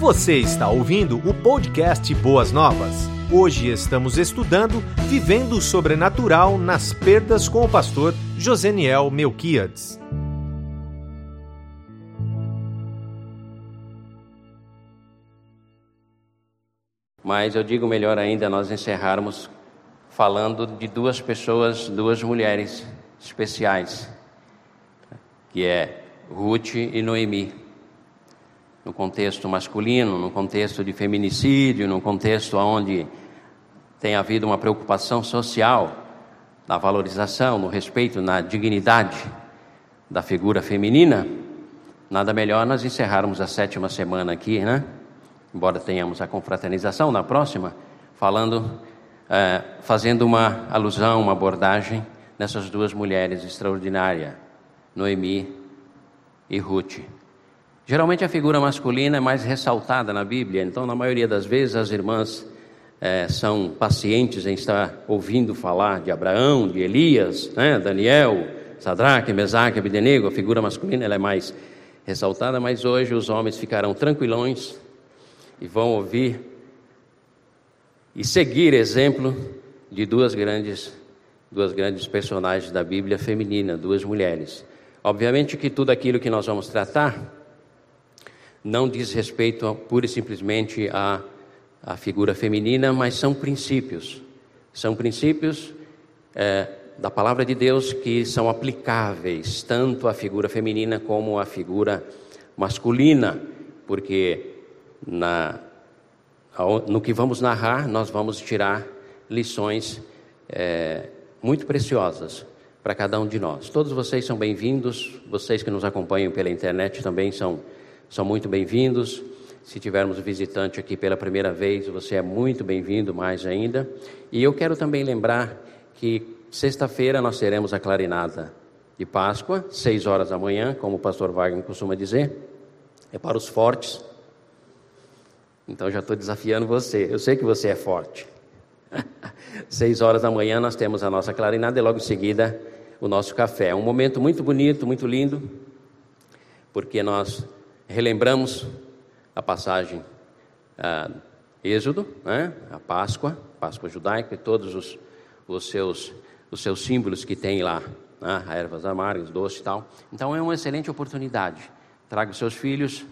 Você está ouvindo o podcast Boas Novas. Hoje estamos estudando Vivendo o Sobrenatural nas Perdas com o pastor Joseniel Melquiades. Mas eu digo melhor ainda nós encerrarmos falando de duas pessoas, duas mulheres especiais, que é Ruth e Noemi. No contexto masculino, no contexto de feminicídio, no contexto onde tem havido uma preocupação social na valorização, no respeito, na dignidade da figura feminina, nada melhor nós encerrarmos a sétima semana aqui, né? Embora tenhamos a confraternização na próxima, falando, é, fazendo uma alusão, uma abordagem nessas duas mulheres extraordinárias, Noemi e Ruth. Geralmente a figura masculina é mais ressaltada na Bíblia, então, na maioria das vezes, as irmãs é, são pacientes em estar ouvindo falar de Abraão, de Elias, né, Daniel, Sadraque, Mesaque, Abdenego. A figura masculina ela é mais ressaltada, mas hoje os homens ficarão tranquilões e vão ouvir e seguir exemplo de duas grandes, duas grandes personagens da Bíblia feminina, duas mulheres. Obviamente que tudo aquilo que nós vamos tratar não diz respeito pura e simplesmente à, figura feminina, mas são princípios. São princípios é, da palavra de Deus que são aplicáveis tanto à figura feminina como à figura masculina, porque na, no que vamos narrar, nós vamos tirar lições é, muito preciosas para cada um de nós. Todos vocês são bem-vindos, vocês que nos acompanham pela internet também são, são muito bem-vindos. Se tivermos visitante aqui pela primeira vez, você é muito bem-vindo mais ainda. E eu quero também lembrar que sexta-feira nós teremos a clarinada de Páscoa, seis horas da manhã, como o pastor Wagner costuma dizer, é para os fortes. Então já estou desafiando você. Eu sei que você é forte. Seis horas da manhã nós temos a nossa clarinada e logo em seguida o nosso café. É um momento muito bonito, muito lindo, porque nós relembramos a passagem ah, Êxodo, né? a Páscoa, Páscoa judaica e todos os, os, seus, os seus símbolos que tem lá, né? ervas amargas, doce e tal. Então é uma excelente oportunidade. Traga seus filhos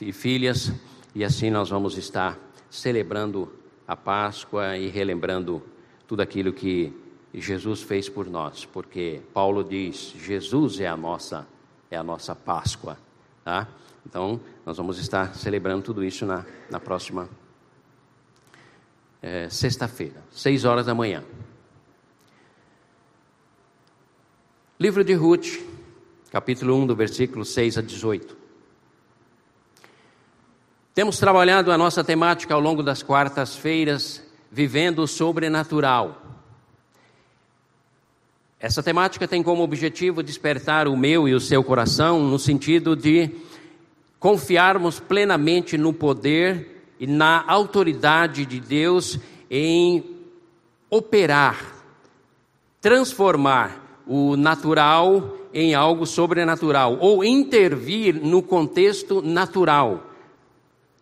e filhas e assim nós vamos estar celebrando a Páscoa e relembrando tudo aquilo que Jesus fez por nós, porque Paulo diz: Jesus é a nossa é a nossa Páscoa, tá? Então nós vamos estar celebrando tudo isso na, na próxima é, sexta-feira, seis horas da manhã. Livro de Ruth, capítulo 1, do versículo 6 a 18. Temos trabalhado a nossa temática ao longo das quartas-feiras, vivendo o sobrenatural. Essa temática tem como objetivo despertar o meu e o seu coração no sentido de confiarmos plenamente no poder e na autoridade de Deus em operar, transformar o natural em algo sobrenatural ou intervir no contexto natural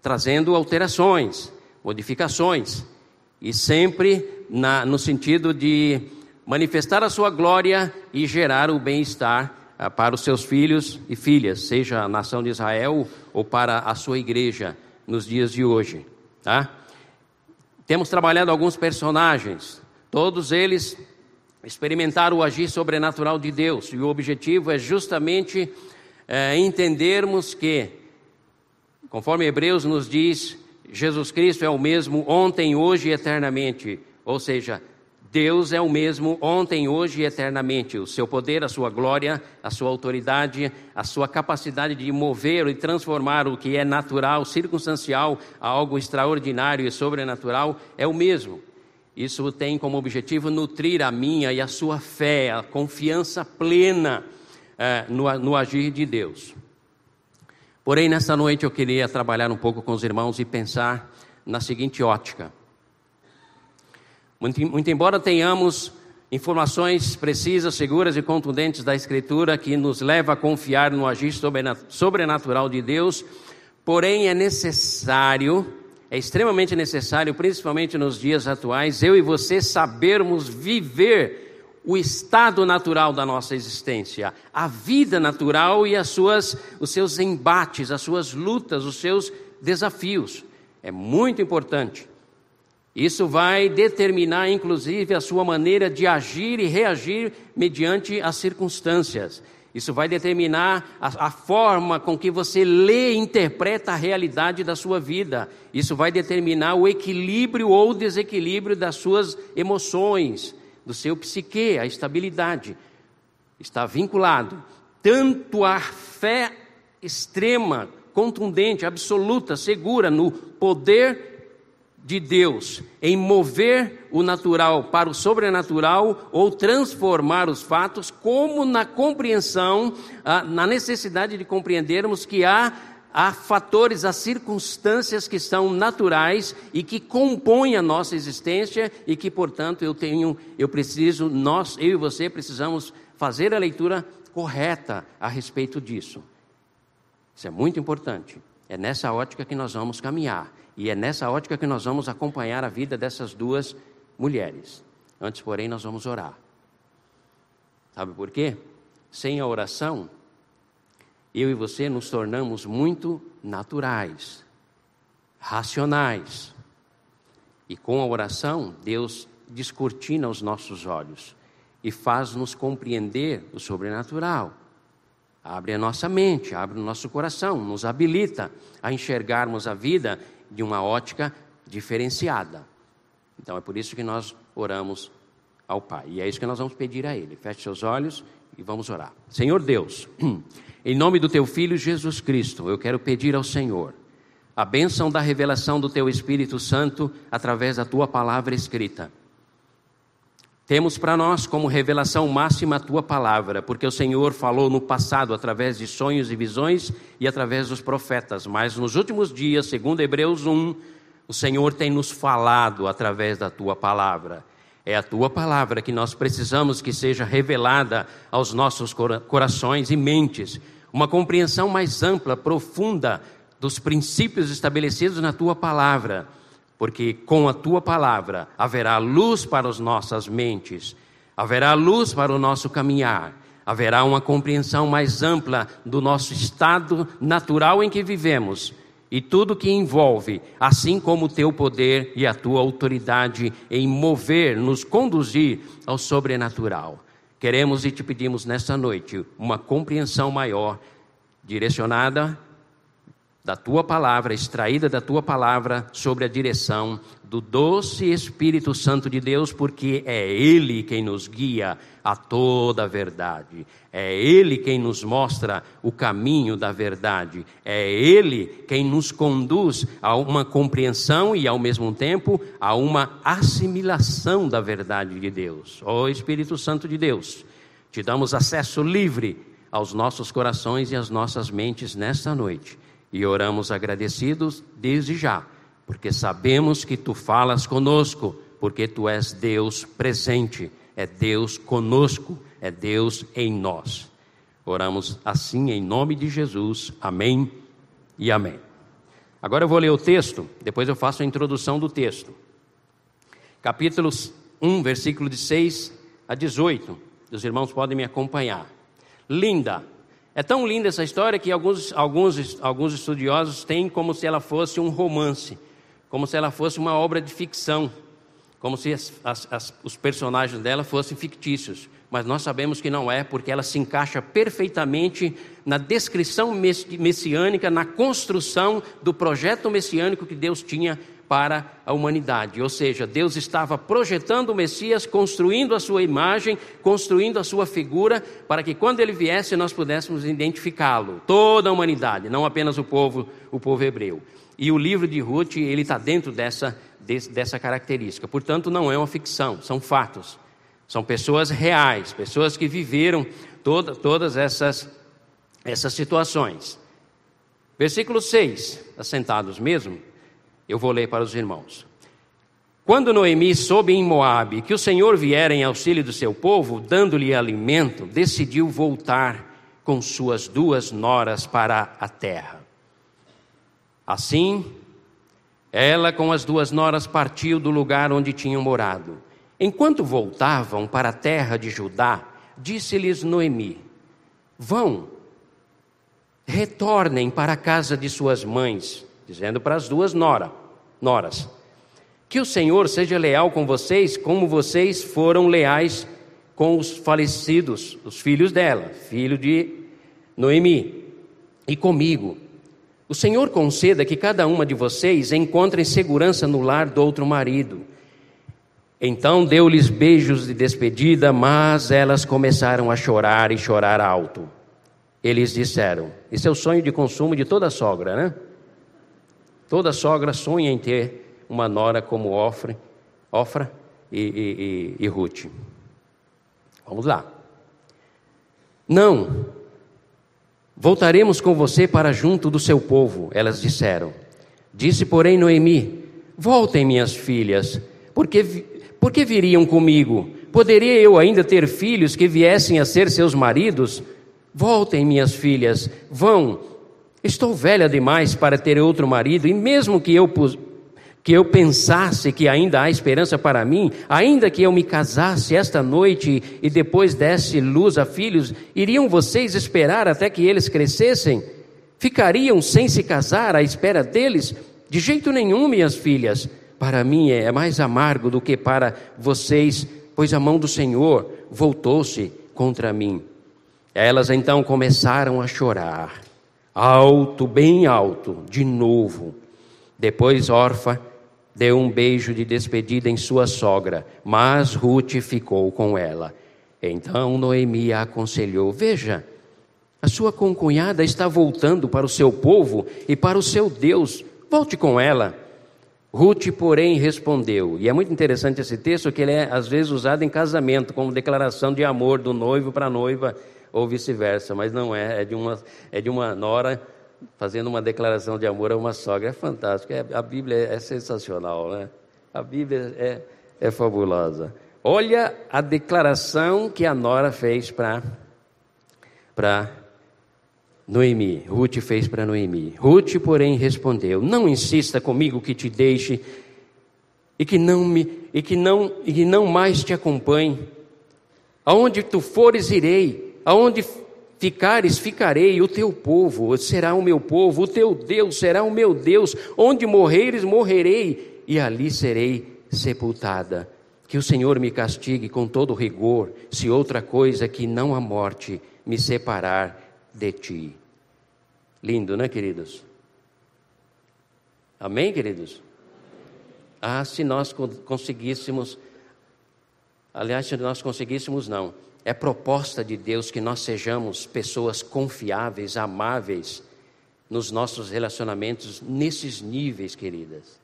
trazendo alterações, modificações, e sempre na, no sentido de manifestar a sua glória e gerar o bem-estar ah, para os seus filhos e filhas, seja a nação de Israel ou para a sua igreja nos dias de hoje. Tá? Temos trabalhado alguns personagens, todos eles experimentaram o agir sobrenatural de Deus, e o objetivo é justamente é, entendermos que Conforme Hebreus nos diz, Jesus Cristo é o mesmo ontem, hoje e eternamente. Ou seja, Deus é o mesmo ontem, hoje e eternamente. O seu poder, a sua glória, a sua autoridade, a sua capacidade de mover e transformar o que é natural, circunstancial, a algo extraordinário e sobrenatural é o mesmo. Isso tem como objetivo nutrir a minha e a sua fé, a confiança plena eh, no, no agir de Deus. Porém, nessa noite eu queria trabalhar um pouco com os irmãos e pensar na seguinte ótica. Muito, embora tenhamos informações precisas, seguras e contundentes da Escritura que nos leva a confiar no agir sobrenatural de Deus, porém é necessário, é extremamente necessário, principalmente nos dias atuais, eu e você sabermos viver o estado natural da nossa existência, a vida natural e as suas, os seus embates, as suas lutas, os seus desafios. É muito importante. Isso vai determinar, inclusive, a sua maneira de agir e reagir mediante as circunstâncias. Isso vai determinar a, a, forma com que você lê e interpreta a realidade da sua vida. Isso vai determinar o equilíbrio ou desequilíbrio das suas emoções, do seu psique, a estabilidade. Está vinculado tanto à fé extrema, contundente, absoluta, segura no poder de Deus em mover o natural para o sobrenatural ou transformar os fatos, como na compreensão, ah, na necessidade de compreendermos que há há fatores, há circunstâncias que são naturais e que compõem a nossa existência e que, portanto, eu tenho, eu preciso, nós, eu e você precisamos fazer a leitura correta a respeito disso. Isso é muito importante. É nessa ótica que nós vamos caminhar e é nessa ótica que nós vamos acompanhar a vida dessas duas mulheres. Antes, porém, nós vamos orar. Sabe por quê? Sem a oração, eu e você nos tornamos muito naturais, racionais. E com a oração, Deus descortina os nossos olhos e faz-nos compreender o sobrenatural. Abre a nossa mente, abre o nosso coração, nos habilita a enxergarmos a vida de uma ótica diferenciada. Então é por isso que nós oramos ao Pai. E é isso que nós vamos pedir a Ele. Feche seus olhos e vamos orar. Senhor Deus, em nome do Teu Filho Jesus Cristo, eu quero pedir ao Senhor a bênção da revelação do Teu Espírito Santo através da Tua palavra escrita. Temos para nós como revelação máxima a tua palavra, porque o Senhor falou no passado através de sonhos e visões e através dos profetas, mas nos últimos dias, segundo Hebreus 1, o Senhor tem nos falado através da tua palavra. É a tua palavra que nós precisamos que seja revelada aos nossos corações e mentes, uma compreensão mais ampla, profunda dos princípios estabelecidos na tua palavra porque com a tua palavra haverá luz para as nossas mentes, haverá luz para o nosso caminhar, haverá uma compreensão mais ampla do nosso estado natural em que vivemos e tudo que envolve, assim como o teu poder e a tua autoridade em mover, nos conduzir ao sobrenatural. Queremos e te pedimos nesta noite uma compreensão maior, direcionada da tua palavra, extraída da tua palavra, sobre a direção do doce Espírito Santo de Deus, porque é Ele quem nos guia a toda a verdade, é Ele quem nos mostra o caminho da verdade, é Ele quem nos conduz a uma compreensão e, ao mesmo tempo, a uma assimilação da verdade de Deus. Ó oh, Espírito Santo de Deus, te damos acesso livre aos nossos corações e às nossas mentes nesta noite e oramos agradecidos desde já, porque sabemos que tu falas conosco, porque tu és Deus presente, é Deus conosco, é Deus em nós. Oramos assim em nome de Jesus. Amém e amém. Agora eu vou ler o texto, depois eu faço a introdução do texto. Capítulo 1, versículo de 6 a 18. Os irmãos podem me acompanhar. Linda, é tão linda essa história que alguns, alguns, alguns estudiosos têm como se ela fosse um romance, como se ela fosse uma obra de ficção, como se as, as, as, os personagens dela fossem fictícios. Mas nós sabemos que não é, porque ela se encaixa perfeitamente na descrição messiânica, na construção do projeto messiânico que Deus tinha para a humanidade. Ou seja, Deus estava projetando o Messias, construindo a sua imagem, construindo a sua figura, para que quando ele viesse nós pudéssemos identificá-lo. Toda a humanidade, não apenas o povo, o povo hebreu. E o livro de Ruth, ele está dentro dessa, dessa característica. Portanto, não é uma ficção, são fatos. São pessoas reais, pessoas que viveram toda, todas essas, essas situações. Versículo 6, assentados mesmo. Eu vou ler para os irmãos. Quando Noemi soube em Moabe que o Senhor viera em auxílio do seu povo, dando-lhe alimento, decidiu voltar com suas duas noras para a terra. Assim, ela com as duas noras partiu do lugar onde tinham morado. Enquanto voltavam para a terra de Judá, disse-lhes Noemi: Vão, retornem para a casa de suas mães, dizendo para as duas nora, noras: Que o Senhor seja leal com vocês, como vocês foram leais com os falecidos, os filhos dela, filho de Noemi, e comigo. O Senhor conceda que cada uma de vocês encontre segurança no lar do outro marido então deu-lhes beijos de despedida, mas elas começaram a chorar e chorar alto. Eles disseram: Isso é o sonho de consumo de toda sogra, né? Toda sogra sonha em ter uma nora como Ofra, Ofra e, e, e, e Ruth. Vamos lá. Não, voltaremos com você para junto do seu povo, elas disseram. Disse, porém, Noemi: Voltem, minhas filhas, porque por que viriam comigo? Poderia eu ainda ter filhos que viessem a ser seus maridos? Voltem, minhas filhas, vão. Estou velha demais para ter outro marido, e mesmo que eu, que eu pensasse que ainda há esperança para mim, ainda que eu me casasse esta noite e depois desse luz a filhos, iriam vocês esperar até que eles crescessem? Ficariam sem se casar à espera deles? De jeito nenhum, minhas filhas para mim é mais amargo do que para vocês, pois a mão do Senhor voltou-se contra mim. Elas então começaram a chorar, alto, bem alto, de novo. Depois Orfa deu um beijo de despedida em sua sogra, mas Ruth ficou com ela. Então Noemi a aconselhou: Veja, a sua concunhada está voltando para o seu povo e para o seu Deus, volte com ela. Ruth, porém, respondeu, e é muito interessante esse texto, que ele é às vezes usado em casamento, como declaração de amor do noivo para a noiva, ou vice-versa, mas não é, é de, uma, é de uma nora fazendo uma declaração de amor a uma sogra. É fantástico, é, a Bíblia é, é sensacional, né? A Bíblia é, é fabulosa. Olha a declaração que a nora fez para Noemi, Ruth fez para Noemi. Ruth, porém, respondeu: Não insista comigo que te deixe e que não me e que não e que não mais te acompanhe. Aonde tu fores irei, aonde ficares ficarei, o teu povo será o meu povo, o teu Deus será o meu Deus. Onde morreres morrerei e ali serei sepultada. Que o Senhor me castigue com todo rigor, se outra coisa que não a morte me separar de ti. Lindo, né, queridos? Amém, queridos? Ah, se nós conseguíssemos, aliás, se nós conseguíssemos, não. É proposta de Deus que nós sejamos pessoas confiáveis, amáveis nos nossos relacionamentos nesses níveis, queridas.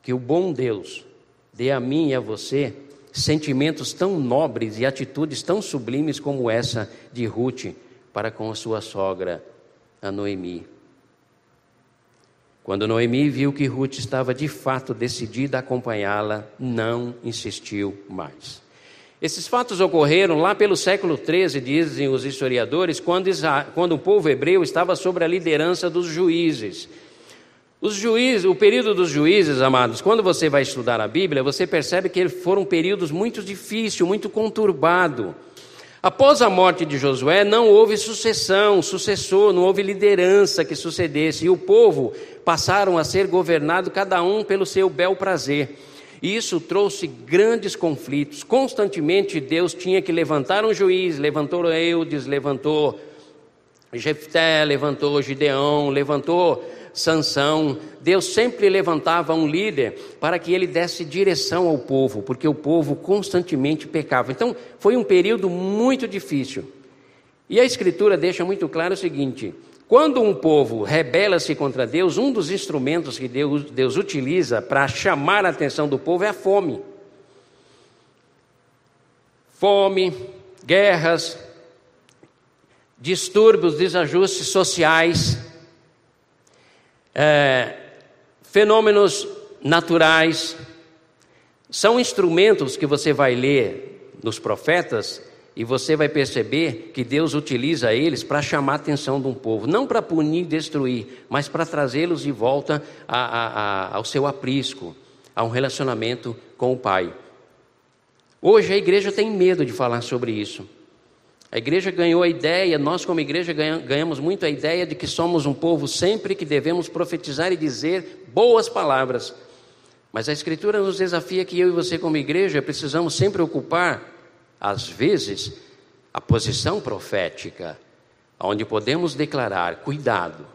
Que o bom Deus dê a mim e a você sentimentos tão nobres e atitudes tão sublimes como essa de Ruth para com a sua sogra, a Noemi. Quando Noemi viu que Ruth estava de fato decidida a acompanhá-la, não insistiu mais. Esses fatos ocorreram lá pelo século XIII, dizem os historiadores, quando, quando o povo hebreu estava sob a liderança dos juízes. Os juízes, o período dos juízes, amados, quando você vai estudar a Bíblia, você percebe que foram períodos muito difíceis, muito conturbados. Após a morte de Josué, não houve sucessão, sucessor, não houve liderança que sucedesse, e o povo passaram a ser governado cada um pelo seu bel prazer. E isso trouxe grandes conflitos. Constantemente Deus tinha que levantar um juiz, levantou Eudes, levantou Jefté, levantou Gideão, levantou Sansão, Deus sempre levantava um líder para que ele desse direção ao povo, porque o povo constantemente pecava. Então, foi um período muito difícil. E a Escritura deixa muito claro o seguinte: quando um povo rebela-se contra Deus, um dos instrumentos que Deus, Deus utiliza para chamar a atenção do povo é a fome. Fome, guerras, distúrbios, desajustes sociais é, fenômenos naturais, são instrumentos que você vai ler nos profetas E você vai perceber que Deus utiliza eles para chamar a atenção de um povo, não para punir e destruir, mas para trazê-los de volta a, a, a, ao seu aprisco, a um relacionamento com o Pai. Hoje a igreja tem medo de falar sobre isso. A igreja ganhou a ideia, nós como igreja ganhamos muito a ideia de que somos um povo sempre que devemos profetizar e dizer boas palavras. Mas a Escritura nos desafia que eu e você, como igreja, precisamos sempre ocupar às vezes, a posição profética, onde podemos declarar: cuidado,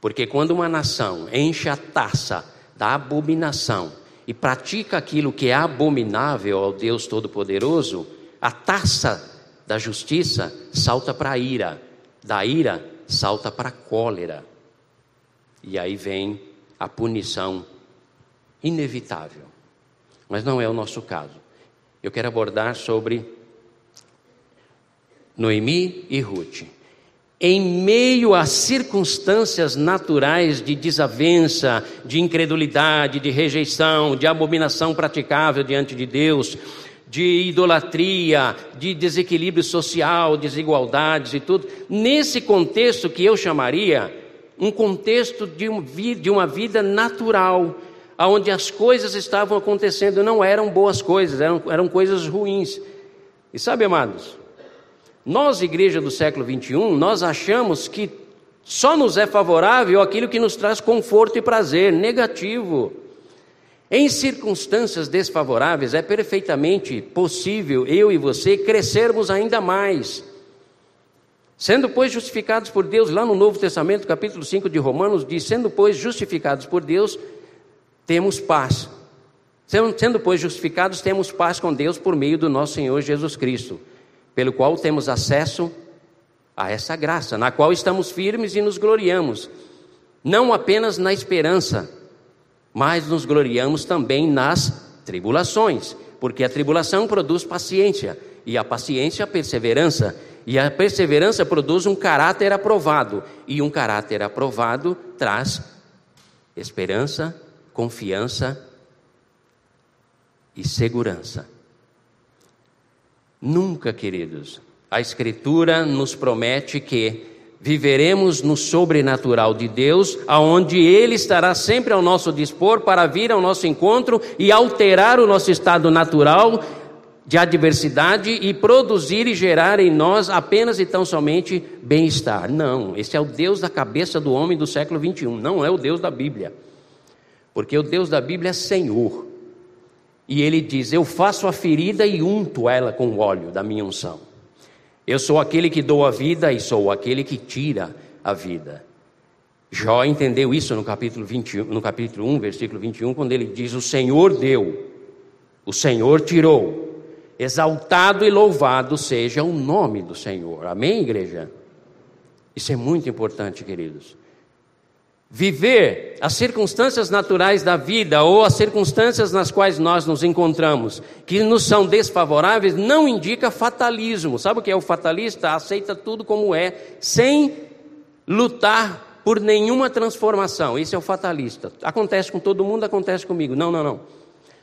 porque quando uma nação enche a taça da abominação e pratica aquilo que é abominável ao Deus Todo-Poderoso, a taça da justiça salta para a ira, da ira salta para a cólera. E aí vem a punição inevitável. Mas não é o nosso caso. Eu quero abordar sobre Noemi e Ruth. Em meio a circunstâncias naturais de desavença, de incredulidade, de rejeição, de abominação praticável diante de Deus, de idolatria, de desequilíbrio social, desigualdades e tudo, nesse contexto que eu chamaria um contexto de, uma vida natural, onde as coisas estavam acontecendo, não eram boas coisas, eram, eram coisas ruins. E sabe, amados, nós, igreja do século 21, nós achamos que só nos é favorável aquilo que nos traz conforto e prazer, negativo. Em circunstâncias desfavoráveis, é perfeitamente possível eu e você crescermos ainda mais. Sendo, pois, justificados por Deus, lá no Novo Testamento, capítulo 5 de Romanos, diz: sendo, pois, justificados por Deus, temos paz. Sendo, pois, justificados, temos paz com Deus por meio do nosso Senhor Jesus Cristo pelo qual temos acesso a essa graça, na qual estamos firmes e nos gloriamos, não apenas na esperança, mas nos gloriamos também nas tribulações, porque a tribulação produz paciência, e a paciência, perseverança, e a perseverança produz um caráter aprovado, e um caráter aprovado traz esperança, confiança e segurança. Nunca, queridos. A Escritura nos promete que viveremos no sobrenatural de Deus, aonde Ele estará sempre ao nosso dispor para vir ao nosso encontro e alterar o nosso estado natural de adversidade e produzir e gerar em nós apenas e tão somente bem-estar. Não, esse é o Deus da cabeça do homem do século 21, não é o Deus da Bíblia. Porque o Deus da Bíblia é Senhor. E ele diz: Eu faço a ferida e unto ela com o óleo da minha unção. Eu sou aquele que dou a vida e sou aquele que tira a vida. Jó entendeu isso no capítulo, 21, no capítulo 1, versículo 21, quando ele diz: O Senhor deu, o Senhor tirou. Exaltado e louvado seja o nome do Senhor. Amém, igreja? Isso é muito importante, queridos. Viver as circunstâncias naturais da vida ou as circunstâncias nas quais nós nos encontramos, que nos são desfavoráveis, não indica fatalismo. Sabe o que é o fatalista? Aceita tudo como é, sem lutar por nenhuma transformação. Esse é o fatalista. Acontece com todo mundo, acontece comigo. Não, não, não.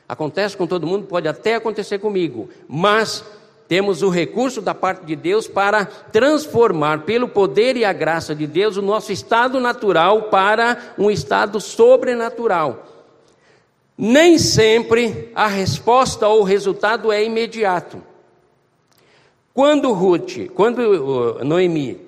Acontece com todo mundo, pode até acontecer comigo, mas temos o recurso da parte de Deus para transformar, pelo poder e a graça de Deus, o nosso estado natural para um estado sobrenatural. Nem sempre a resposta ou o resultado é imediato. Quando Ruth, quando Noemi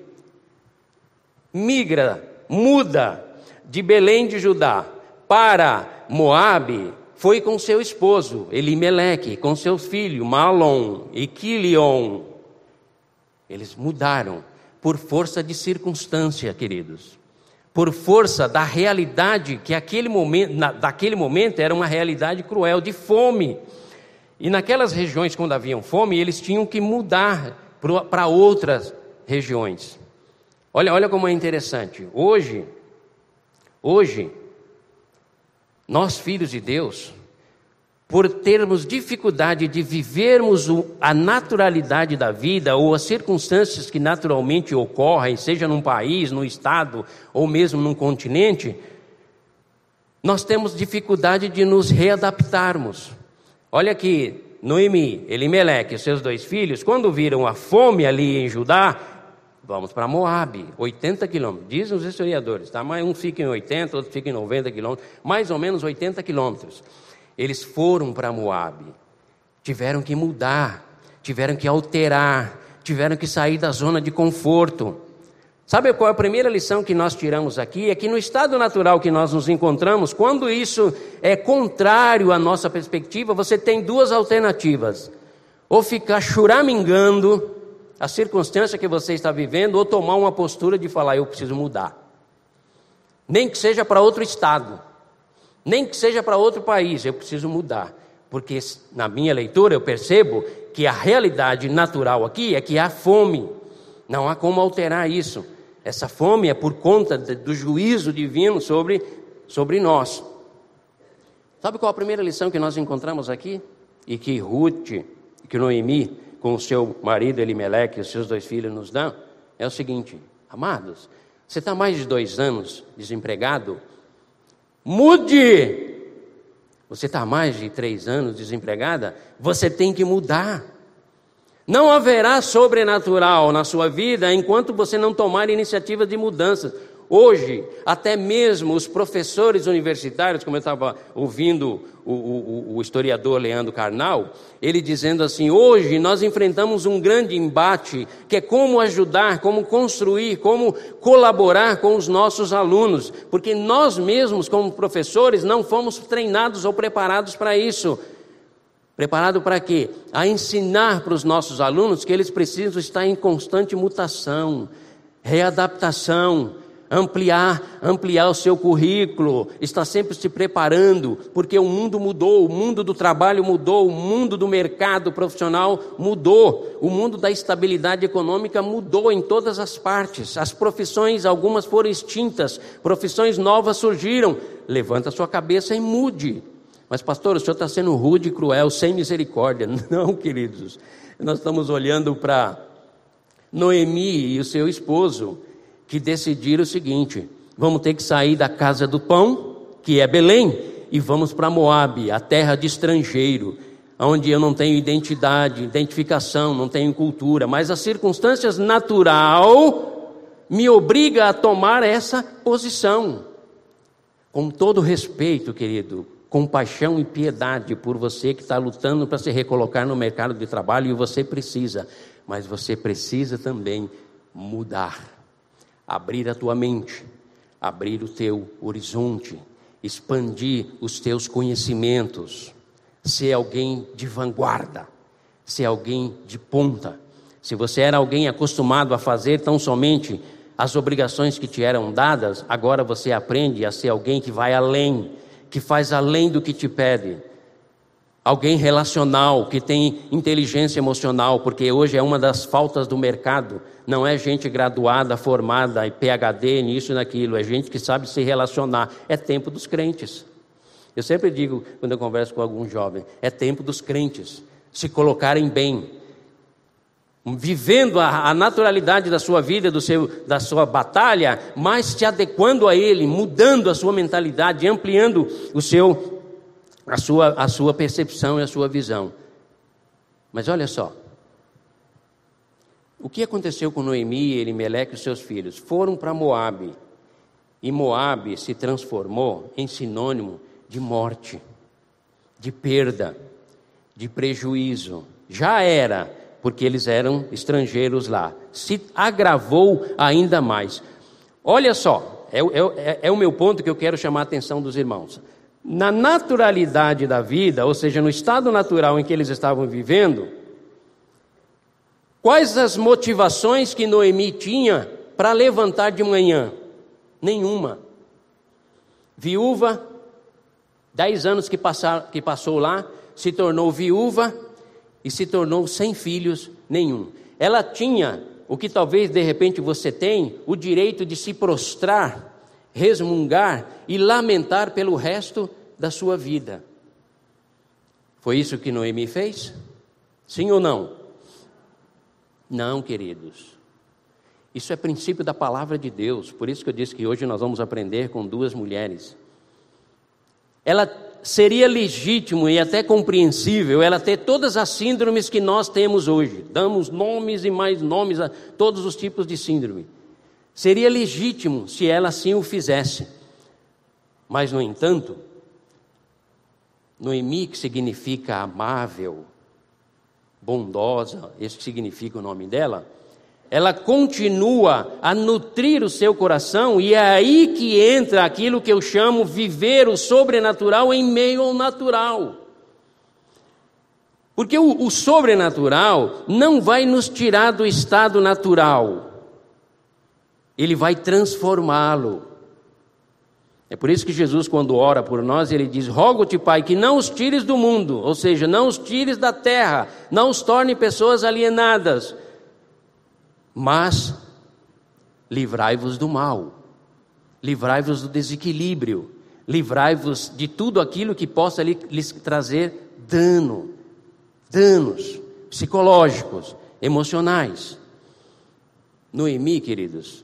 migra, muda de Belém de Judá para Moabe, foi com seu esposo, Elimeleque, com seu filho, Malom e Quilion. Eles mudaram por força de circunstância, queridos. Por força da realidade que aquele momento, na, daquele momento era uma realidade cruel, de fome. E naquelas regiões, quando haviam fome, eles tinham que mudar para outras regiões. Olha, olha como é interessante. Hoje, hoje, nós, filhos de Deus, por termos dificuldade de vivermos a naturalidade da vida ou as circunstâncias que naturalmente ocorrem, seja num país, num estado ou mesmo num continente, nós temos dificuldade de nos readaptarmos. Olha aqui, Noemi, Elimeleque e seus dois filhos, quando viram a fome ali em Judá, vamos para Moabe, 80 quilômetros, dizem os historiadores, tá? mas um fica em 80, outro fica em 90 quilômetros, mais ou menos 80 quilômetros. Eles foram para Moabe, tiveram que mudar, tiveram que alterar, tiveram que sair da zona de conforto. Sabe qual é a primeira lição que nós tiramos aqui? É que no estado natural que nós nos encontramos, quando isso é contrário à nossa perspectiva, você tem duas alternativas: ou ficar churamingando a circunstância que você está vivendo, ou tomar uma postura de falar, eu preciso mudar. Nem que seja para outro estado, nem que seja para outro país, eu preciso mudar. Porque na minha leitura eu percebo que a realidade natural aqui é que há fome, não há como alterar isso. Essa fome é por conta do juízo divino sobre, sobre nós. Sabe qual a primeira lição que nós encontramos aqui? E que Ruth, que Noemi, com o seu marido Elimeleque e os seus dois filhos nos dão? É o seguinte, amados, você está mais de dois anos desempregado? Mude! Você está mais de três anos desempregada? Você tem que mudar. Não haverá sobrenatural na sua vida enquanto você não tomar iniciativa de mudanças. Hoje, até mesmo os professores universitários, como eu estava ouvindo o, o, o, historiador Leandro Carnal, ele dizendo assim: hoje nós enfrentamos um grande embate que é como ajudar, como construir, como colaborar com os nossos alunos, porque nós mesmos, como professores, não fomos treinados ou preparados para isso. Preparado para quê? A ensinar para os nossos alunos que eles precisam estar em constante mutação, readaptação, ampliar, ampliar o seu currículo, estar sempre se preparando, porque o mundo mudou, o mundo do trabalho mudou, o mundo do mercado profissional mudou, o mundo da estabilidade econômica mudou em todas as partes. As profissões, algumas foram extintas, profissões novas surgiram. Levanta sua cabeça e mude. Mas, pastor, o senhor está sendo rude e cruel, sem misericórdia. Não, queridos. Nós estamos olhando para Noemi e o seu esposo, que decidiram o seguinte: vamos ter que sair da casa do pão, que é Belém, e vamos para Moabe, a terra de estrangeiro, onde eu não tenho identidade, identificação, não tenho cultura, mas as circunstâncias natural me obriga a tomar essa posição. Com todo respeito, querido, compaixão e piedade por você que está lutando para se recolocar no mercado de trabalho e você precisa, mas você precisa também mudar, abrir a tua mente, abrir o teu horizonte, expandir os teus conhecimentos, ser alguém de vanguarda, ser alguém de ponta. Se você era alguém acostumado a fazer tão somente as obrigações que te eram dadas, agora você aprende a ser alguém que vai além que faz além do que te pede. Alguém relacional, que tem inteligência emocional, porque hoje é uma das faltas do mercado. Não é gente graduada, formada e PhD nisso e naquilo, é gente que sabe se relacionar. É tempo dos crentes. Eu sempre digo, quando eu converso com algum jovem, é tempo dos crentes se colocarem bem, vivendo a, a, naturalidade da sua vida, do seu, da sua batalha, mas se adequando a Ele, mudando a sua mentalidade, ampliando o seu, a, sua, a sua percepção e a sua visão. Mas olha só, o que aconteceu com Noemi, Elimeleque e seus filhos? Foram para Moabe, e Moabe se transformou em sinônimo de morte, de perda, de prejuízo. Já era porque eles eram estrangeiros lá. Se agravou ainda mais. Olha só, é, é, é, o meu ponto que eu quero chamar a atenção dos irmãos. Na naturalidade da vida, ou seja, no estado natural em que eles estavam vivendo, quais as motivações que Noemi tinha para levantar de manhã? Nenhuma. Viúva, dez anos que, passar, que passou lá, se tornou viúva, e se tornou sem filhos nenhum. Ela tinha o que talvez de repente você tem, o direito de se prostrar, resmungar e lamentar pelo resto da sua vida. Foi isso que Noemi fez? Sim ou não? Não, queridos. Isso é princípio da palavra de Deus, por isso que eu disse que hoje nós vamos aprender com duas mulheres. Ela seria legítimo e até compreensível ela ter todas as síndromes que nós temos hoje. Damos nomes e mais nomes a todos os tipos de síndrome. Seria legítimo se ela assim o fizesse. Mas, no entanto, Noemi, que significa amável, bondosa, esse significa o nome dela, ela continua a nutrir o seu coração, e é aí que entra aquilo que eu chamo viver o sobrenatural em meio ao natural. Porque o, o sobrenatural não vai nos tirar do estado natural, ele vai transformá-lo. É por isso que Jesus, quando ora por nós, ele diz: Rogo-te, Pai, que não os tires do mundo, ou seja, não os tires da terra, não os torne pessoas alienadas mas livrai-vos do mal, livrai-vos do desequilíbrio, livrai-vos de tudo aquilo que possa lhes trazer dano, danos psicológicos, emocionais. Noemi, queridos,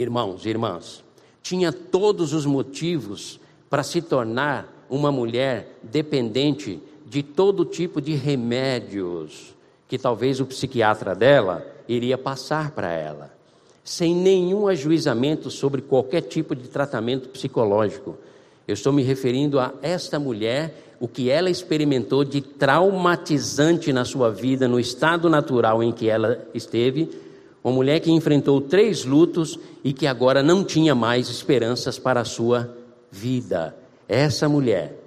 irmãos e irmãs, tinha todos os motivos para se tornar uma mulher dependente de todo tipo de remédios que talvez o psiquiatra dela iria passar para ela, sem nenhum ajuizamento sobre qualquer tipo de tratamento psicológico. Eu estou me referindo a esta mulher, o que ela experimentou de traumatizante na sua vida, no estado natural em que ela esteve, uma mulher que enfrentou três lutos e que agora não tinha mais esperanças para a sua vida. Essa mulher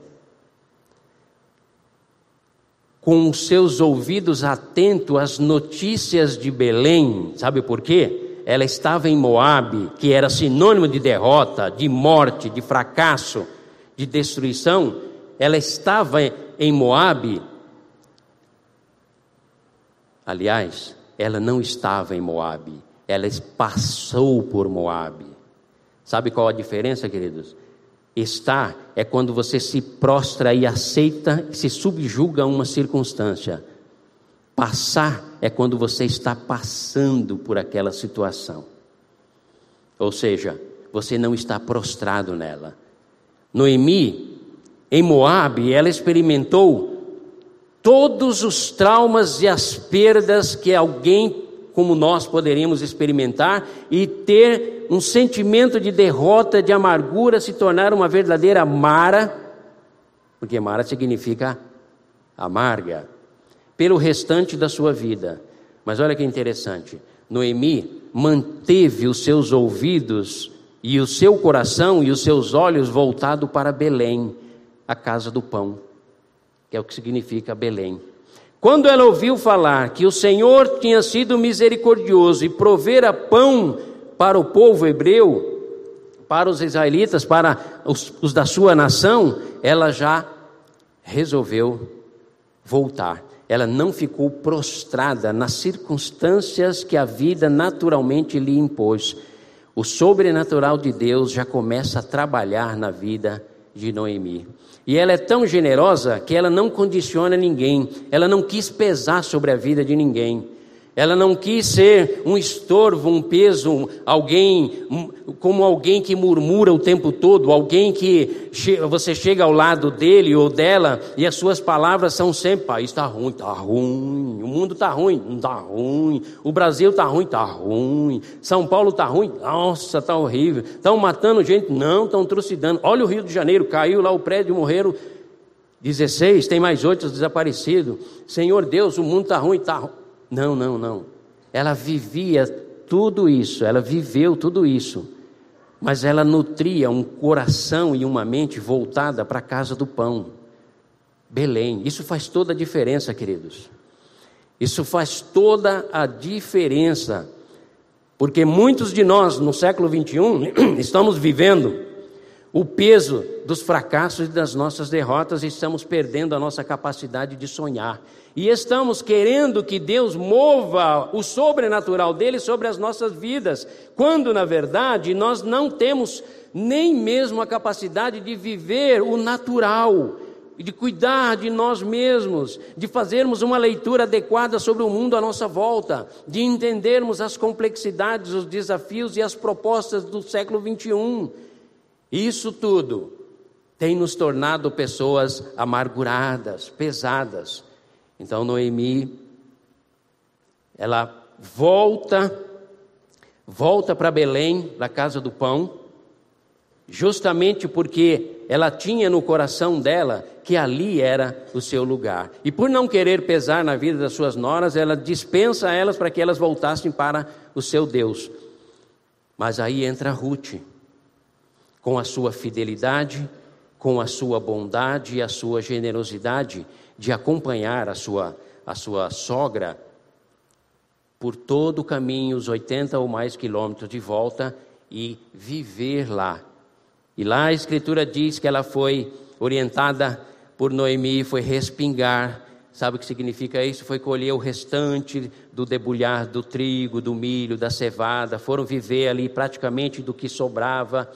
com os seus ouvidos atentos às notícias de Belém. Sabe por quê? Ela estava em Moabe, que era sinônimo de derrota, de morte, de fracasso, de destruição. Ela estava em Moabe. Aliás, ela não estava em Moabe. Ela passou por Moabe. Sabe qual a diferença, queridos? Estar é quando você se prostra e aceita, se subjuga a uma circunstância. Passar é quando você está passando por aquela situação. Ou seja, você não está prostrado nela. Noemi, em Moabe, ela experimentou todos os traumas e as perdas que alguém como nós poderíamos experimentar e ter um sentimento de derrota, de amargura, se tornar uma verdadeira Mara, porque Mara significa amarga, pelo restante da sua vida. Mas olha que interessante, Noemi manteve os seus ouvidos e o seu coração e os seus olhos voltados para Belém, a casa do pão, que é o que significa Belém. Quando ela ouviu falar que o Senhor tinha sido misericordioso e provera pão para o povo hebreu, para os israelitas, para os, os da sua nação, ela já resolveu voltar. Ela não ficou prostrada nas circunstâncias que a vida naturalmente lhe impôs. O sobrenatural de Deus já começa a trabalhar na vida de Noemi. E ela é tão generosa que ela não condiciona ninguém, ela não quis pesar sobre a vida de ninguém. Ela não quis ser um estorvo, um peso, alguém como alguém que murmura o tempo todo, alguém que você chega ao lado dele ou dela e as suas palavras são sempre: ah, está ruim, está ruim, o mundo está ruim, não está ruim, o Brasil está ruim, está ruim, São Paulo está ruim, nossa, está horrível, estão matando gente, não, estão trucidando. Olha o Rio de Janeiro, caiu lá o prédio, morreram 16, tem mais oito desaparecidos. Senhor Deus, o mundo está ruim, está ruim. Não, não, não. Ela vivia tudo isso, ela viveu tudo isso, mas ela nutria um coração e uma mente voltada para a casa do pão. Belém, isso faz toda a diferença, queridos. Isso faz toda a diferença, porque muitos de nós no século 21 estamos vivendo o peso dos fracassos e das nossas derrotas, estamos perdendo a nossa capacidade de sonhar. E estamos querendo que Deus mova o sobrenatural dele sobre as nossas vidas, quando na verdade nós não temos nem mesmo a capacidade de viver o natural, de cuidar de nós mesmos, de fazermos uma leitura adequada sobre o mundo à nossa volta, de entendermos as complexidades, os desafios e as propostas do século 21. Isso tudo tem nos tornado pessoas amarguradas, pesadas. Então Noemi, ela volta, volta para Belém, para a casa do pão, justamente porque ela tinha no coração dela que ali era o seu lugar. E por não querer pesar na vida das suas noras, ela dispensa elas para que elas voltassem para o seu Deus. Mas aí entra Ruth, com a sua fidelidade, com a sua bondade e a sua generosidade de acompanhar a sua, a sua sogra por todo o caminho, os 80 ou mais quilômetros de volta e viver lá. E lá a Escritura diz que ela foi orientada por Noemi, foi respingar. Sabe o que significa isso? Foi colher o restante do debulhar do trigo, do milho, da cevada, foram viver ali praticamente do que sobrava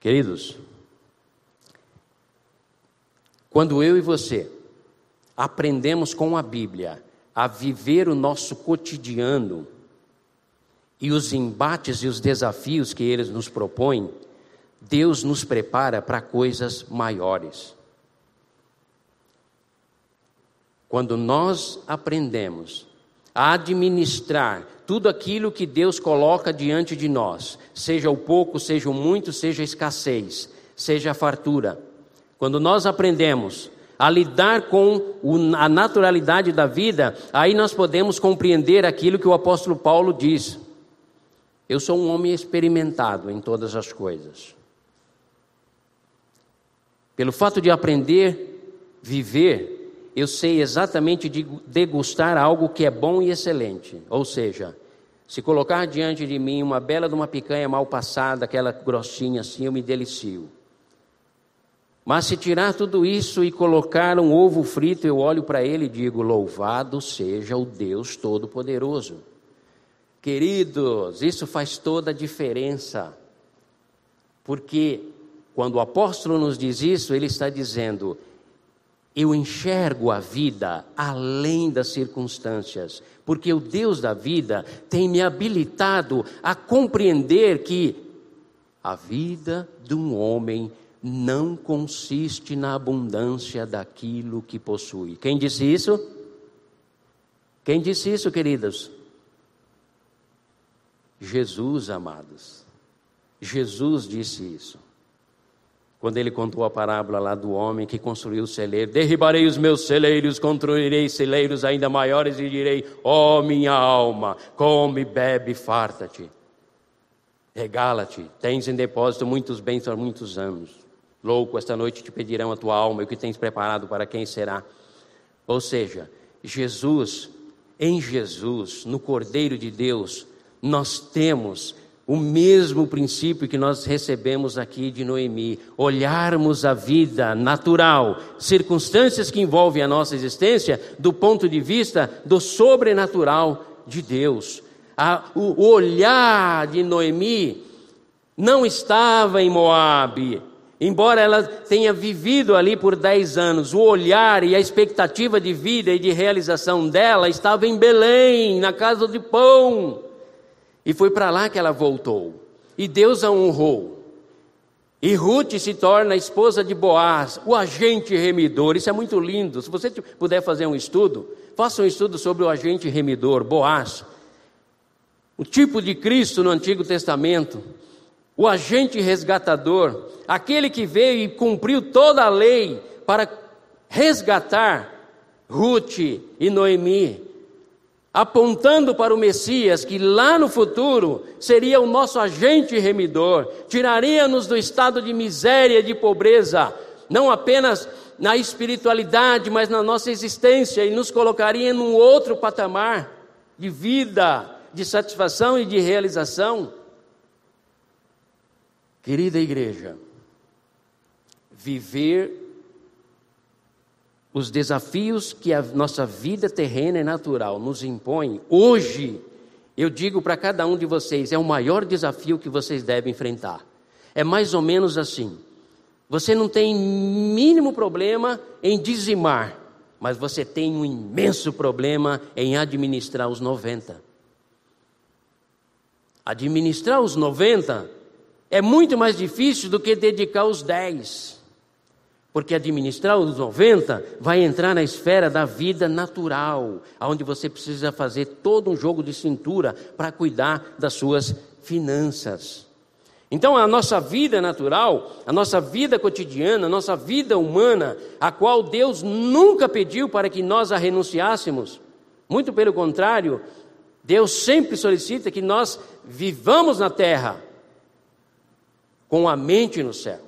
Queridos, quando eu e você aprendemos com a Bíblia a viver o nosso cotidiano e os embates e os desafios que eles nos propõem, Deus nos prepara para coisas maiores. Quando nós aprendemos a administrar tudo aquilo que Deus coloca diante de nós, seja o pouco, seja o muito, seja a escassez, seja a fartura. Quando nós aprendemos a lidar com a naturalidade da vida, aí nós podemos compreender aquilo que o apóstolo Paulo diz. Eu sou um homem experimentado em todas as coisas. Pelo fato de aprender, viver, eu sei exatamente de degustar algo que é bom e excelente. Ou seja, se colocar diante de mim uma bela de uma picanha mal passada, aquela grossinha assim, eu me delicio. Mas se tirar tudo isso e colocar um ovo frito, eu olho para ele e digo: Louvado seja o Deus Todo-Poderoso. Queridos, isso faz toda a diferença. Porque quando o apóstolo nos diz isso, ele está dizendo: eu enxergo a vida além das circunstâncias, porque o Deus da vida tem me habilitado a compreender que a vida de um homem não consiste na abundância daquilo que possui. Quem disse isso? Quem disse isso, queridos? Jesus, amados. Jesus disse isso. Quando ele contou a parábola lá do homem que construiu o celeiro, derribarei os meus celeiros, construirei celeiros ainda maiores e direi: Ó oh, minha alma, come, bebe, farta-te. Regala-te, tens em depósito muitos bens há muitos anos. Louco, esta noite te pedirão a tua alma e o que tens preparado para quem será. Ou seja, Jesus, em Jesus, no Cordeiro de Deus, nós temos o mesmo princípio que nós recebemos aqui de Noemi, olharmos a vida natural, circunstâncias que envolvem a nossa existência, do ponto de vista do sobrenatural de Deus. O olhar de Noemi não estava em Moabe, embora ela tenha vivido ali por dez anos, o olhar e a expectativa de vida e de realização dela estava em Belém, na casa de pão. E foi para lá que ela voltou. E Deus a honrou. E Ruth se torna esposa de Boaz, o agente remidor. Isso é muito lindo. Se você puder fazer um estudo, faça um estudo sobre o agente remidor, Boaz. O tipo de Cristo no Antigo Testamento. O agente resgatador. Aquele que veio e cumpriu toda a lei para resgatar Ruth e Noemi apontando para o Messias, que lá no futuro seria o nosso agente remidor, tiraria-nos do estado de miséria, de pobreza, não apenas na espiritualidade, mas na nossa existência, e nos colocaria num outro patamar de vida, de satisfação e de realização. Querida igreja, viver os desafios que a nossa vida terrena e natural nos impõe, hoje, eu digo para cada um de vocês, é o maior desafio que vocês devem enfrentar. É mais ou menos assim. Você não tem mínimo problema em dizimar, mas você tem um imenso problema em administrar os 90. Administrar os 90 é muito mais difícil do que dedicar os 10. Porque administrar os 90 vai entrar na esfera da vida natural, onde você precisa fazer todo um jogo de cintura para cuidar das suas finanças. Então, a nossa vida natural, a nossa vida cotidiana, a nossa vida humana, a qual Deus nunca pediu para que nós a renunciássemos, muito pelo contrário, Deus sempre solicita que nós vivamos na terra com a mente no céu.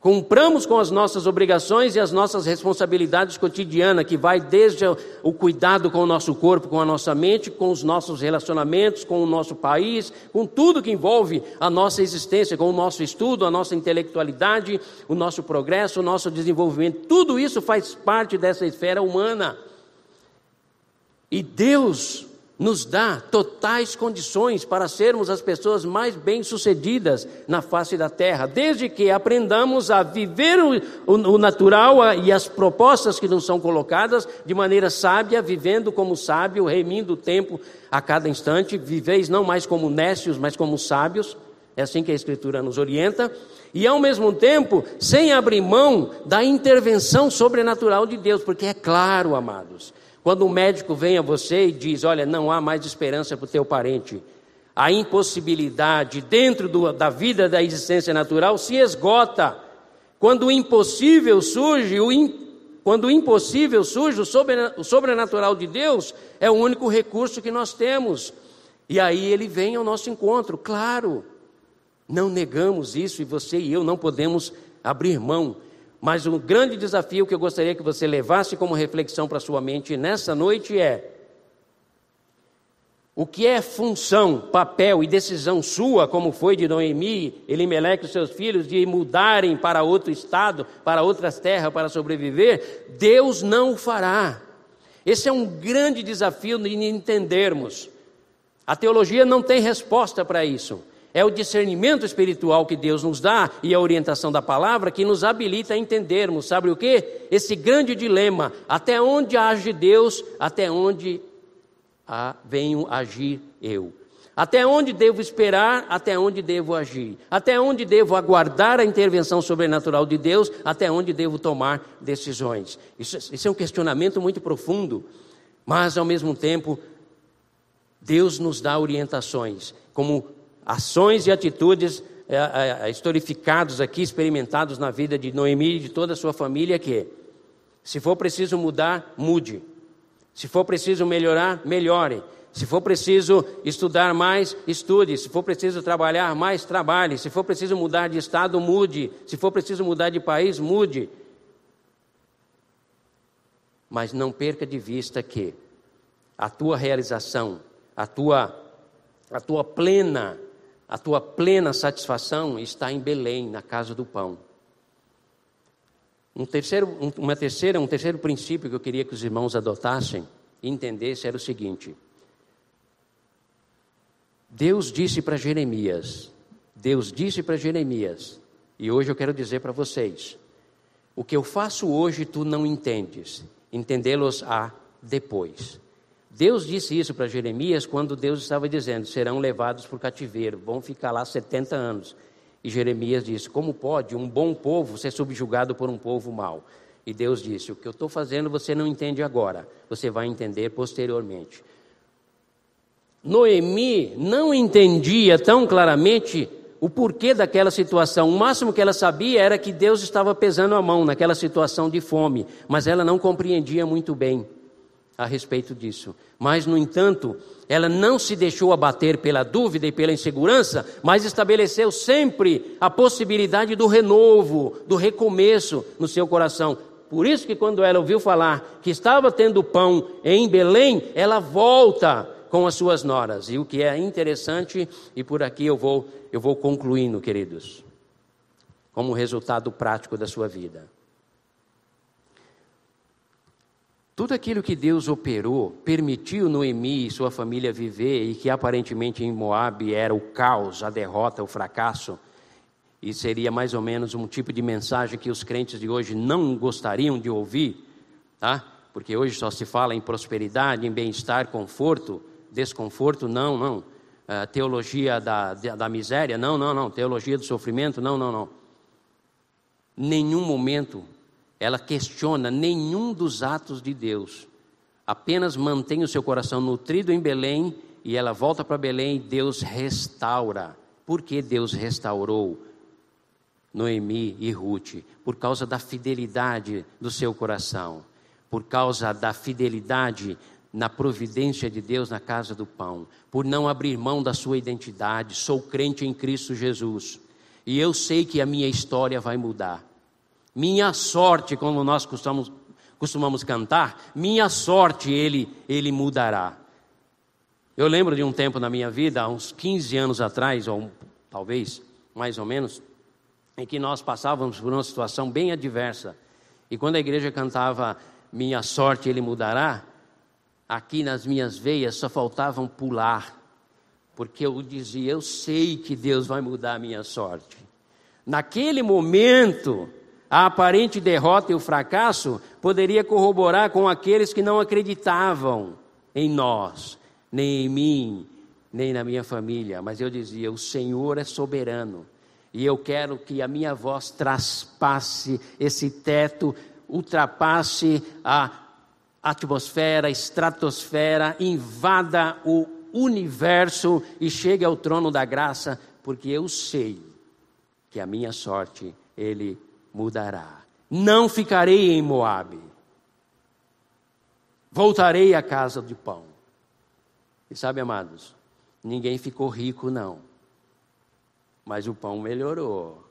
Cumpramos com as nossas obrigações e as nossas responsabilidades cotidianas, que vai desde o cuidado com o nosso corpo, com a nossa mente, com os nossos relacionamentos, com o nosso país, com tudo que envolve a nossa existência, com o nosso estudo, a nossa intelectualidade, o nosso progresso, o nosso desenvolvimento. Tudo isso faz parte dessa esfera humana. E Deus nos dá totais condições para sermos as pessoas mais bem-sucedidas na face da terra, desde que aprendamos a viver o, o, o, natural e as propostas que nos são colocadas de maneira sábia, vivendo como sábio, remindo o tempo a cada instante, viveis não mais como nécios, mas como sábios, é assim que a Escritura nos orienta, e ao mesmo tempo, sem abrir mão da intervenção sobrenatural de Deus, porque é claro, amados, quando um médico vem a você e diz: Olha, não há mais esperança para o teu parente, a impossibilidade dentro do, da vida da existência natural se esgota. Quando o impossível surge, o in, quando o impossível surge, o, sobre, o sobrenatural de Deus é o único recurso que nós temos. E aí ele vem ao nosso encontro, claro. Não negamos isso e você e eu não podemos abrir mão mas o grande desafio que eu gostaria que você levasse como reflexão para sua mente nessa noite é: o que é função, papel e decisão sua, como foi de Noemi, Elimeleque e seus filhos, de mudarem para outro estado, para outras terras, para sobreviver, Deus não o fará. Esse é um grande desafio de entendermos. A teologia não tem resposta para isso. É o discernimento espiritual que Deus nos dá e a orientação da palavra que nos habilita a entendermos, sabe o que? Esse grande dilema: até onde age Deus, até onde venho agir eu. Até onde devo esperar, até onde devo agir. Até onde devo aguardar a intervenção sobrenatural de Deus, até onde devo tomar decisões. Isso, isso é um questionamento muito profundo, mas ao mesmo tempo, Deus nos dá orientações, como ações e atitudes é, é, é, historificados aqui, experimentados na vida de Noemi e de toda a sua família, que se for preciso mudar, mude. Se for preciso melhorar, melhore. Se for preciso estudar mais, estude. Se for preciso trabalhar mais, trabalhe. Se for preciso mudar de estado, mude. Se for preciso mudar de país, mude. Mas não perca de vista que a tua realização, a tua, a tua plena a tua plena satisfação está em Belém, na casa do pão. Um terceiro, uma terceira, um terceiro princípio que eu queria que os irmãos adotassem e entendessem era o seguinte: Deus disse para Jeremias, Deus disse para Jeremias, e hoje eu quero dizer para vocês: o que eu faço hoje tu não entendes, entendê-los á depois. Deus disse isso para Jeremias quando Deus estava dizendo: serão levados por cativeiro, vão ficar lá 70 anos. E Jeremias disse: como pode um bom povo ser subjugado por um povo mau? E Deus disse: o que eu estou fazendo você não entende agora, você vai entender posteriormente. Noemi não entendia tão claramente o porquê daquela situação. O máximo que ela sabia era que Deus estava pesando a mão naquela situação de fome, mas ela não compreendia muito bem a respeito disso. Mas, no entanto, ela não se deixou abater pela dúvida e pela insegurança, mas estabeleceu sempre a possibilidade do renovo, do recomeço no seu coração. Por isso que quando ela ouviu falar que estava tendo pão em Belém, ela volta com as suas noras. E o que é interessante, e por aqui eu vou, eu vou concluindo, queridos, como resultado prático da sua vida. Tudo aquilo que Deus operou, permitiu Noemi e sua família viver e que aparentemente em Moabe era o caos, a derrota, o fracasso, e seria mais ou menos um tipo de mensagem que os crentes de hoje não gostariam de ouvir, tá? Porque hoje só se fala em prosperidade, em bem-estar, conforto, desconforto, não, não. uh, teologia da, da miséria, não, não, não, teologia do sofrimento, não, não, não. Nenhum momento ela questiona nenhum dos atos de Deus, apenas mantém o seu coração nutrido em Belém e ela volta para Belém e Deus restaura. Por que Deus restaurou Noemi e Ruth? Por causa da fidelidade do seu coração, por causa da fidelidade na providência de Deus na casa do pão, por não abrir mão da sua identidade. Sou crente em Cristo Jesus e eu sei que a minha história vai mudar. Minha sorte, como nós costumamos, costumamos cantar, minha sorte ele, ele mudará. Eu lembro de um tempo na minha vida, há uns 15 anos atrás, ou talvez mais ou menos, em que nós passávamos por uma situação bem adversa. E quando a igreja cantava Minha sorte ele mudará, aqui nas minhas veias só faltavam pular, porque eu dizia: Eu sei que Deus vai mudar a minha sorte. Naquele momento, a aparente derrota e o fracasso poderia corroborar com aqueles que não acreditavam em nós, nem em mim, nem na minha família, mas eu dizia: o Senhor é soberano. E eu quero que a minha voz traspasse esse teto, ultrapasse a atmosfera, a estratosfera, invada o universo e chegue ao trono da graça, porque eu sei que a minha sorte ele mudará. Não ficarei em Moabe. Voltarei à casa de pão. E sabe, amados, ninguém ficou rico, não. Mas o pão melhorou.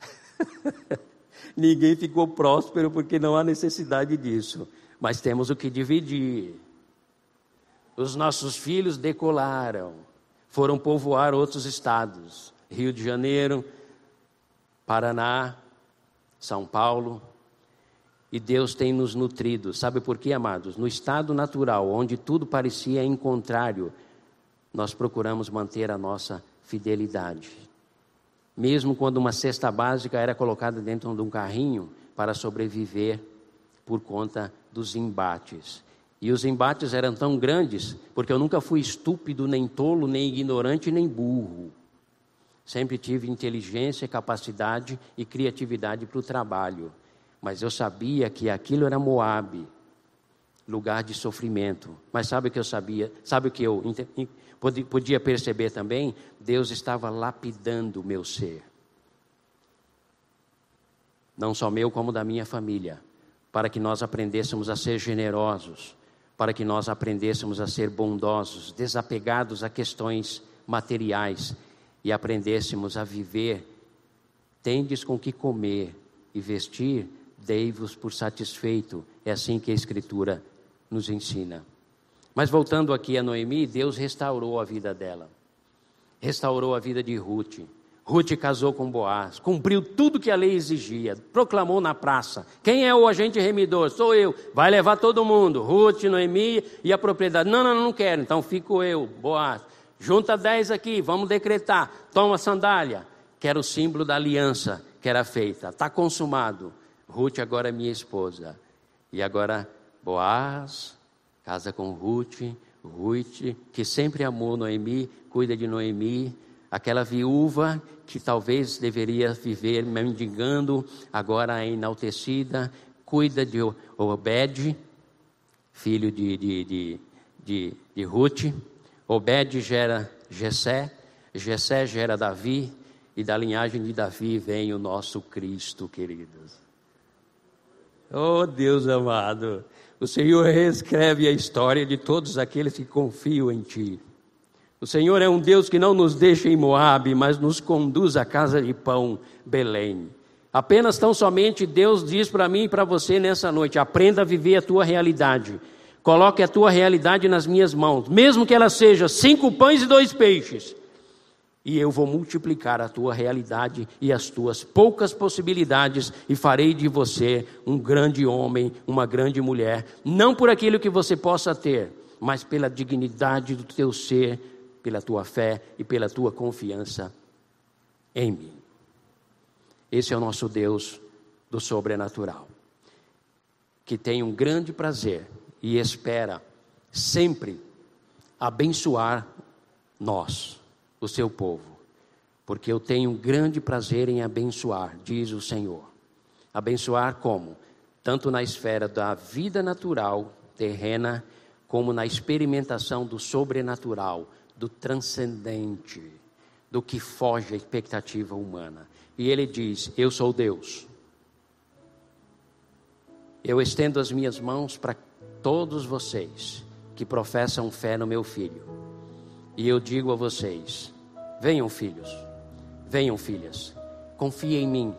ninguém ficou próspero porque não há necessidade disso. Mas temos o que dividir. Os nossos filhos decolaram, foram povoar outros estados. Rio de Janeiro, Paraná, São Paulo, e Deus tem nos nutrido. Sabe por quê, amados? No estado natural, onde tudo parecia em contrário, nós procuramos manter a nossa fidelidade. Mesmo quando uma cesta básica era colocada dentro de um carrinho para sobreviver por conta dos embates. E os embates eram tão grandes, porque eu nunca fui estúpido, nem tolo, nem ignorante, nem burro. Sempre tive inteligência, capacidade e criatividade para o trabalho mas eu sabia que aquilo era Moabe, lugar de sofrimento. Mas sabe o que eu sabia? Sabe o que eu podia perceber também? Deus estava lapidando o meu ser. Não só meu, como da minha família, para que nós aprendêssemos a ser generosos, para que nós aprendêssemos a ser bondosos, desapegados a questões materiais e aprendêssemos a viver. Tendes com que comer e vestir, dei-vos por satisfeito. É assim que a Escritura nos ensina. Mas voltando aqui a Noemi, Deus restaurou a vida dela. Restaurou a vida de Ruth. Ruth casou com Boaz, cumpriu tudo que a lei exigia, proclamou na praça: Quem é o agente remidor? Sou eu. Vai levar todo mundo. Ruth, Noemi e a propriedade. Não, não, não quero. Então fico eu, Boaz. Junta dez aqui, vamos decretar. Toma sandália, que era o símbolo da aliança que era feita. Está consumado. Ruth agora é minha esposa. E agora Boaz casa com Ruth, Ruth, que sempre amou Noemi, cuida de Noemi, aquela viúva que talvez deveria viver mendigando, agora é enaltecida, cuida de Obed, filho de, de, de, de, de Ruth. Obed gera Jessé, Jessé gera Davi, e da linhagem de Davi vem o nosso Cristo, queridos. Oh Deus amado, o Senhor reescreve a história de todos aqueles que confiam em Ti. O Senhor é um Deus que não nos deixa em Moabe, mas nos conduz à casa de pão, Belém. Apenas tão somente Deus diz para mim e para você nessa noite: aprenda a viver a tua realidade. Coloque a tua realidade nas minhas mãos, mesmo que ela seja cinco pães e dois peixes e eu vou multiplicar a tua realidade e as tuas poucas possibilidades e farei de você um grande homem, uma grande mulher, não por aquilo que você possa ter, mas pela dignidade do teu ser, pela tua fé e pela tua confiança em mim. Esse é o nosso Deus do sobrenatural, que tem um grande prazer e espera sempre abençoar nós, o seu povo, porque eu tenho grande prazer em abençoar, diz o Senhor. Abençoar como? Tanto na esfera da vida natural, terrena, como na experimentação do sobrenatural, do transcendente, do que foge à expectativa humana. E ele diz: Eu sou Deus. Eu estendo as minhas mãos para todos vocês que professam fé no meu filho. E eu digo a vocês: venham, filhos, venham, filhas, confiem em mim,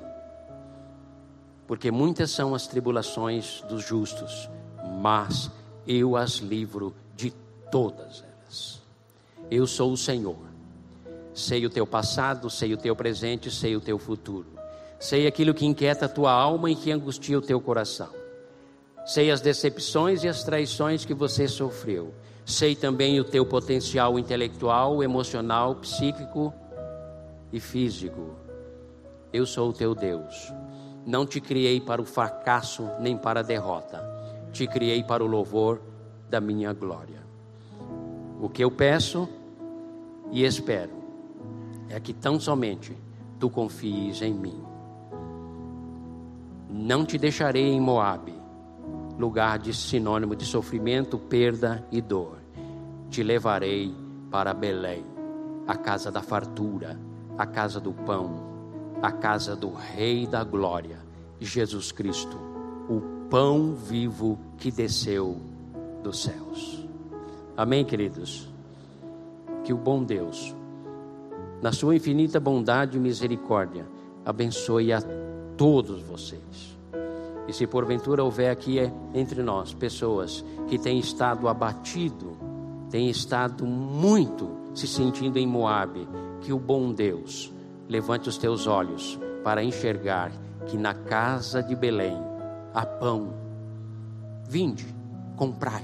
porque muitas são as tribulações dos justos, mas eu as livro de todas elas. Eu sou o Senhor. Sei o teu passado, sei o teu presente, sei o teu futuro. Sei aquilo que inquieta a tua alma e que angustia o teu coração. Sei as decepções e as traições que você sofreu. Sei também o teu potencial intelectual, emocional, psíquico e físico. Eu sou o teu Deus. Não te criei para o fracasso nem para a derrota. Te criei para o louvor da minha glória. O que eu peço e espero é que tão somente tu confies em mim. Não te deixarei em Moabe lugar de sinônimo de sofrimento, perda e dor. Te levarei para Belém, a casa da fartura, a casa do pão, a casa do Rei da Glória, Jesus Cristo, o pão vivo que desceu dos céus. Amém, queridos? Que o bom Deus, na sua infinita bondade e misericórdia, abençoe a todos vocês e se porventura houver aqui é, entre nós pessoas que têm estado abatido, têm estado muito se sentindo em Moabe, que o bom Deus levante os teus olhos para enxergar que na casa de Belém há pão. Vinde, comprai,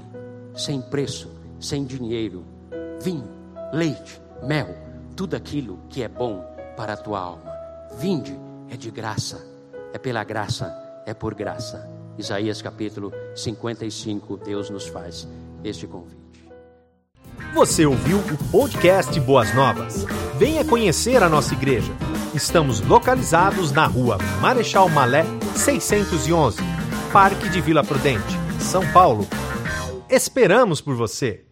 sem preço, sem dinheiro, vinho, leite, mel, tudo aquilo que é bom para a tua alma. Vinde, é de graça, é pela graça é por graça. Isaías capítulo 55, Deus nos faz este convite. Você ouviu o podcast Boas Novas? Venha conhecer a nossa igreja. Estamos localizados na rua Marechal Malé 611, Parque de Vila Prudente, São Paulo. Esperamos por você!